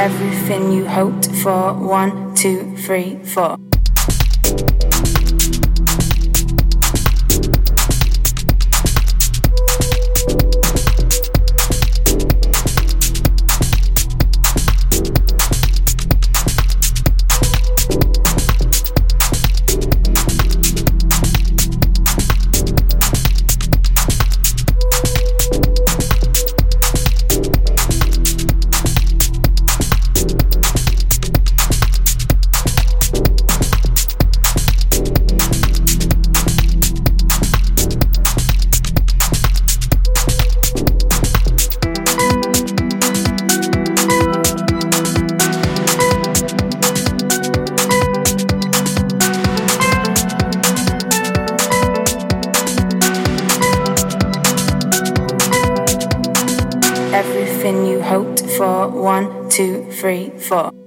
everything you hoped for. One, two, three, four. Three, four.